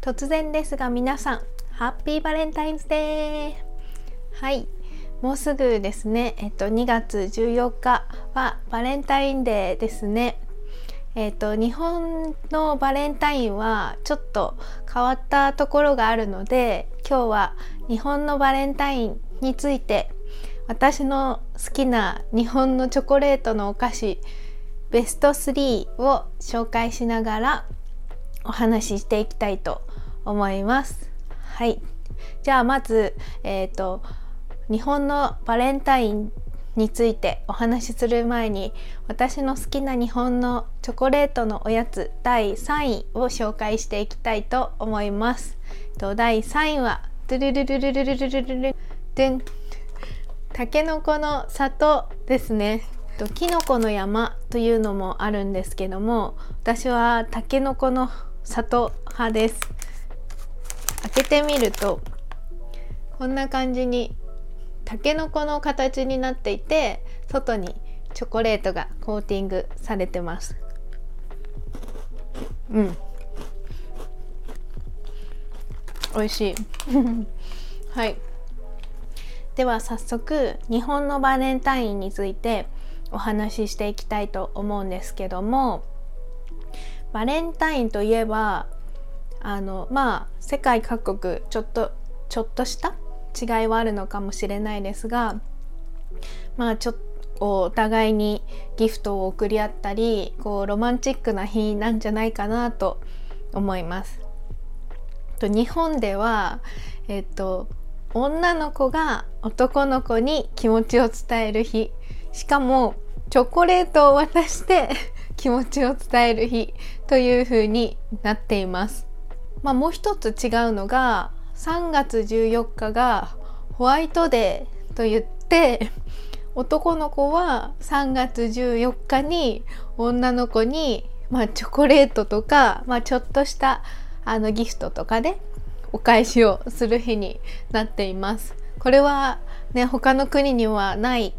突然ですが皆さんハッピーバレンタインズデーはいもうすぐですね。えっと2月14日はバレンタインデーですね。えっと日本のバレンタインはちょっと変わったところがあるので今日は日本のバレンタインについて私の好きな日本のチョコレートのお菓子ベスト3を紹介しながらお話ししていきたいと思います。はい。じゃあまず、えっ、ー、と日本のバレンタインについてお話しする前に私の好きな日本のチョコレートのおやつ第3位を紹介していきたいと思います。と第3位はドゥルルルルルルルルルルンたけのこの里ですね。ときのこの山というのもあるんですけども私はたけのこの里派です。開けてみるとこんな感じにたけのこの形になっていて外にチョコレートがコーティングされてます。うん。美味しい。はい。では早速日本のバレンタインについてお話ししていきたいと思うんですけどもバレンタインといえばあのまあ世界各国ちょっとちょっとした違いはあるのかもしれないですがまあちょっとお互いにギフトを贈り合ったりこうロマンチックな日なんじゃないかなと思います。と日本では、えっと、女の子が男の子に気持ちを伝える日しかもチョコレートを渡して気持ちを伝える日という風になっています。まあ、もう一つ違うのが3月14日がホワイトデーと言って男の子は3月14日に女の子に、まあ、チョコレートとか、まあ、ちょっとしたあのギフトとかでお返しをする日になっています。これはね他の国にはない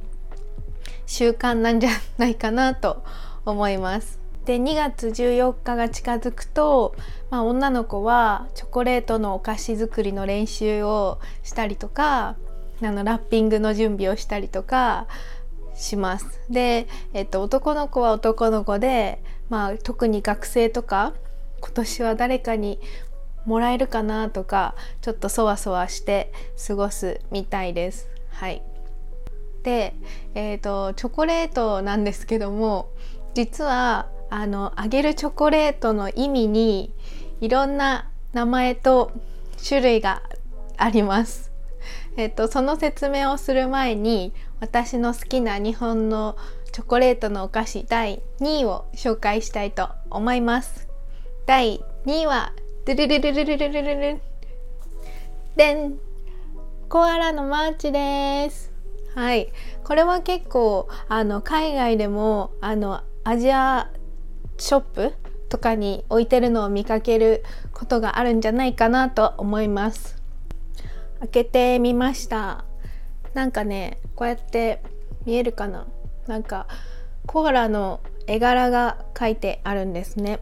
習慣なんじゃないかなと思います。で2月14日が近づくと、まあ、女の子はチョコレートのお菓子作りの練習をしたりとかあのラッピングの準備をしたりとかします。で、えっと、男の子は男の子で、まあ、特に学生とか今年は誰かにもらえるかなとかちょっとそわそわして過ごすみたいです。はいで、えーと、チョコレートなんですけども実はあのあげるチョコレートの意味にいろんな名前と種類があります。えっと、その説明をする前に私の好きな日本のチョコレートのお菓子第2位を紹介したいと思います。第2位はドゥルルルルルルルルルでんコアラのマーチです。はい、これは結構あの海外でもあのアジアショップとかに置いてるのを見かけることがあるんじゃないかなと思います。開けてみました。なんかねこうやって見えるかな。なんかコアラの絵柄が書いてあるんですね。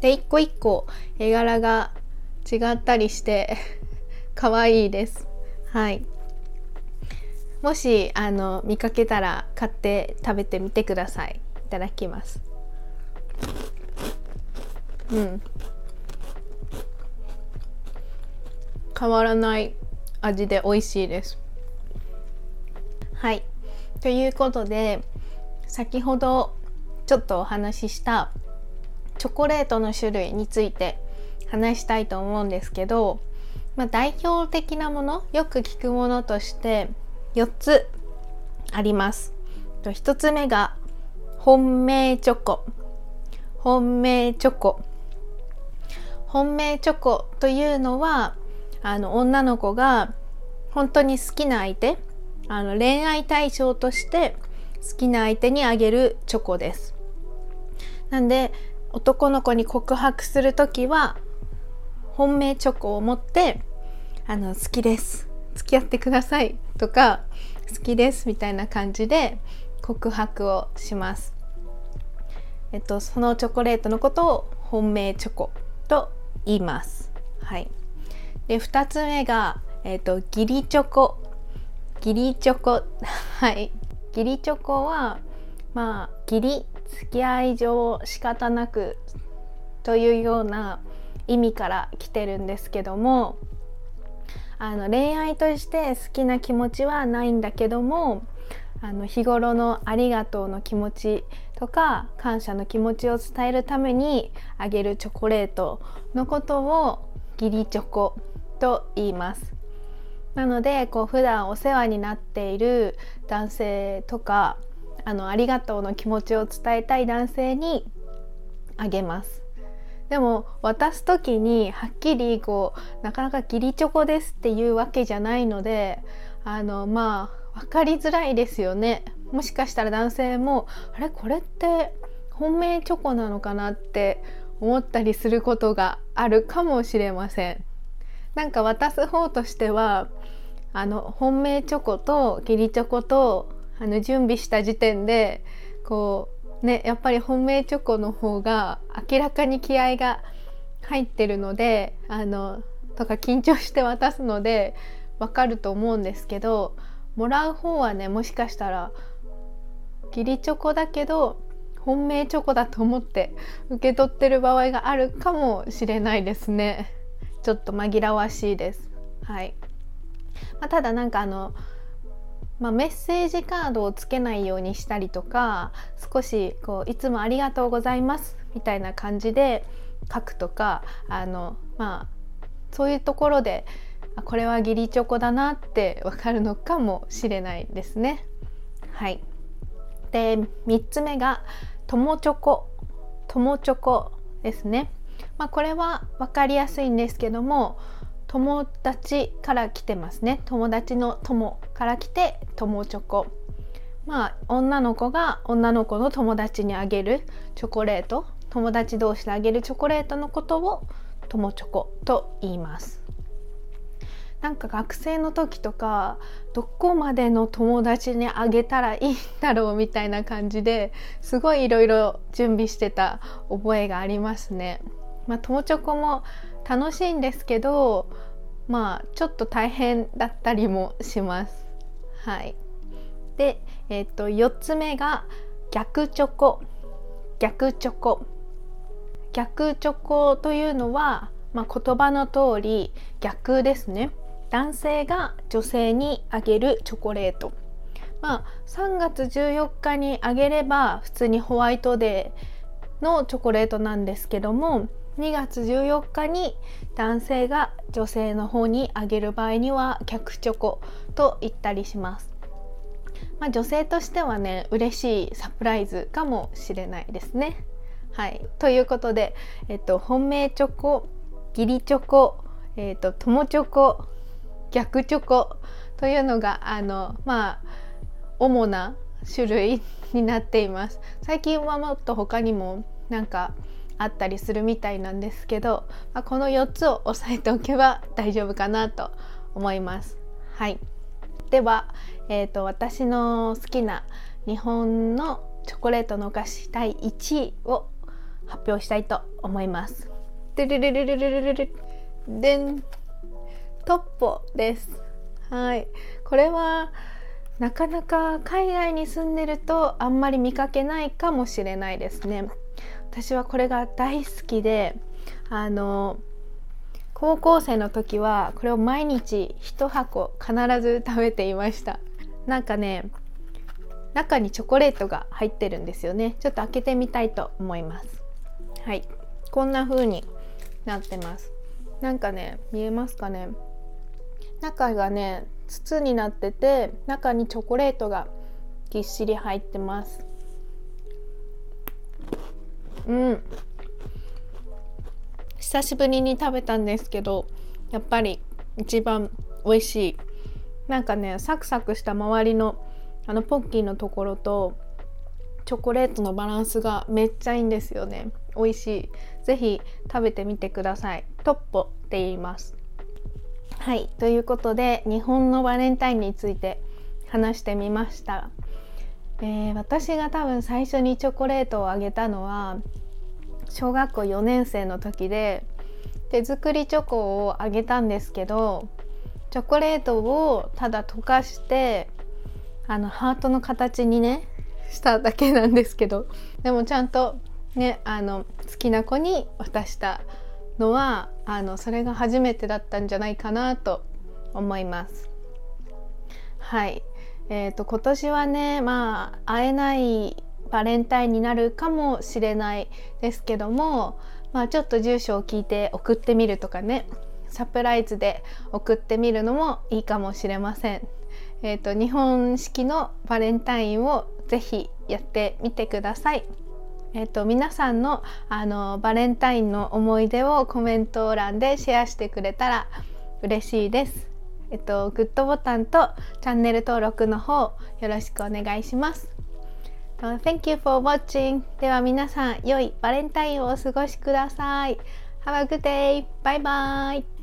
で一個一個絵柄が違ったりして 可愛いです。はい。もしあの見かけたら買って食べてみてくださいい。ただきます。うん。変わらない味で美味しいです。はい。ということで先ほどちょっとお話ししたチョコレートの種類について話したいと思うんですけど、まあ、代表的なものよく聞くものとして4つあります。1つ目が本命チョコ。本命チョコ。本命チョコというのはあの女の子が本当に好きな相手あの恋愛対象として好きな相手にあげるチョコです。なんで男の子に告白する時は本命チョコを持ってあの好きです。付き合ってくださいとか好きですみたいな感じで告白をします。えっと、そのチョコレートのことを本命チョコと言います。はいで2つ目が、えーと、義理チョコ 義理チョコはい義理チョコはまあ義理付き合い上仕方なくというような意味から来てるんですけどもあの恋愛として好きな気持ちはないんだけどもあの日頃のありがとうの気持ちとか感謝の気持ちを伝えるためにあげるチョコレートのことを義理チョコと言います。なのでこう普段お世話になっている男性とかあのありがとうの気持ちを伝えたい男性にあげます。でも渡す時にはっきりこうなかなか義理チョコですっていうわけじゃないのであのまあ分かりづらいですよね。もしかしたら男性もあれ？これって本命チョコなのかなって思ったりすることがあるかもしれません。なんか渡す方としてはあの本命チョコと義理チョコとあの準備した時点でこうねやっぱり本命チョコの方が明らかに気合が入ってるのであのとか緊張して渡すのでわかると思うんですけどもらう方はねもしかしたら義理チョコだけど本命チョコだと思って 受け取ってる場合があるかもしれないですね。ちょっと紛らわしいです。はい、まあ、ただなんかあのまあ、メッセージカードをつけないようにしたりとか少しこういつもありがとうございますみたいな感じで書くとかあのまあそういうところでこれは義理チョコだなってわかるのかもしれないですね。はい。で3つ目が友チョコ。友チョコですね。まあ、これは分かりやすいんですけども友達から来てますね。友達の友から来て友チョコ。まあ女の子が女の子の友達にあげるチョコレート。友達同士であげるチョコレートのことを友チョコと言います。なんか学生の時とかどこまでの友達にあげたらいいんだろうみたいな感じですごいいろいろ準備してた覚えがありますね。まあ、友チョコも楽しいんですけどまあちょっと大変だったりもします。はい、で、えー、と4つ目が逆チョコ逆チョコ逆チョコというのは、まあ、言葉の通り逆ですね男性が女性にあげるチョコレートまあ3月14日にあげれば普通にホワイトデーのチョコレートなんですけども2月14日に男性が女性の方にあげる場合には客チョコと言ったりします。まあ、女性としてはね嬉しいサプライズかもしれないですね。はい、ということで、えっと、本命チョコ義理チョコ、えっと、友チョコ逆チョコというのがあのまあ主な種類になっています。最近はもっと他にもなんかあったりするみたいなんですけど、まあ、この4つを押さえておけば大丈夫かなと思います。はい。では、えーと、私の好きな日本のチョコレートのお菓子第1位を発表したいと思います。でんトッポです。はい。これはなかなか海外に住んでるとあんまり見かけないかもしれないですね。私はこれが大好きであの高校生の時はこれを毎日1箱必ず食べていました。なんかね中にチョコレートが入ってるんですよね。ちょっと開けてみたいと思います。はい。こんな風になってます。なんかね見えますかね。中がね筒になってて中にチョコレートがぎっしり入ってます。うん。久しぶりに食べたんですけどやっぱり一番美味しい。なんかねサクサクした周りのあのポッキーのところとチョコレートのバランスがめっちゃいいんですよね。美味しい。ぜひ食べてみてください。トッポって言います。はい。ということで日本のバレンタインについて話してみました、えー、私が多分最初にチョコレートをあげたのは小学校4年生の時で手作りチョコをあげたんですけどチョコレートをただ溶かしてあのハートの形にねしただけなんですけどでもちゃんとねあの好きな子に渡したのはあのそれが初めてだったんじゃないかなと思います。はいえーと、今年はねまあ会えないバレンタインになるかもしれないですけども、まあ、ちょっと住所を聞いて送ってみるとかねサプライズで送ってみるのもいいかもしれません。えーと、日本式のバレンタインをぜひやってみてください。えーと、皆さんのあのバレンタインの思い出をコメント欄でシェアしてくれたら嬉しいです。えっと、グッドボタンとチャンネル登録の方よろしくお願いします。Thank you for watching. では皆さん良いバレンタインをお過ごしください。Have a good day. Bye bye.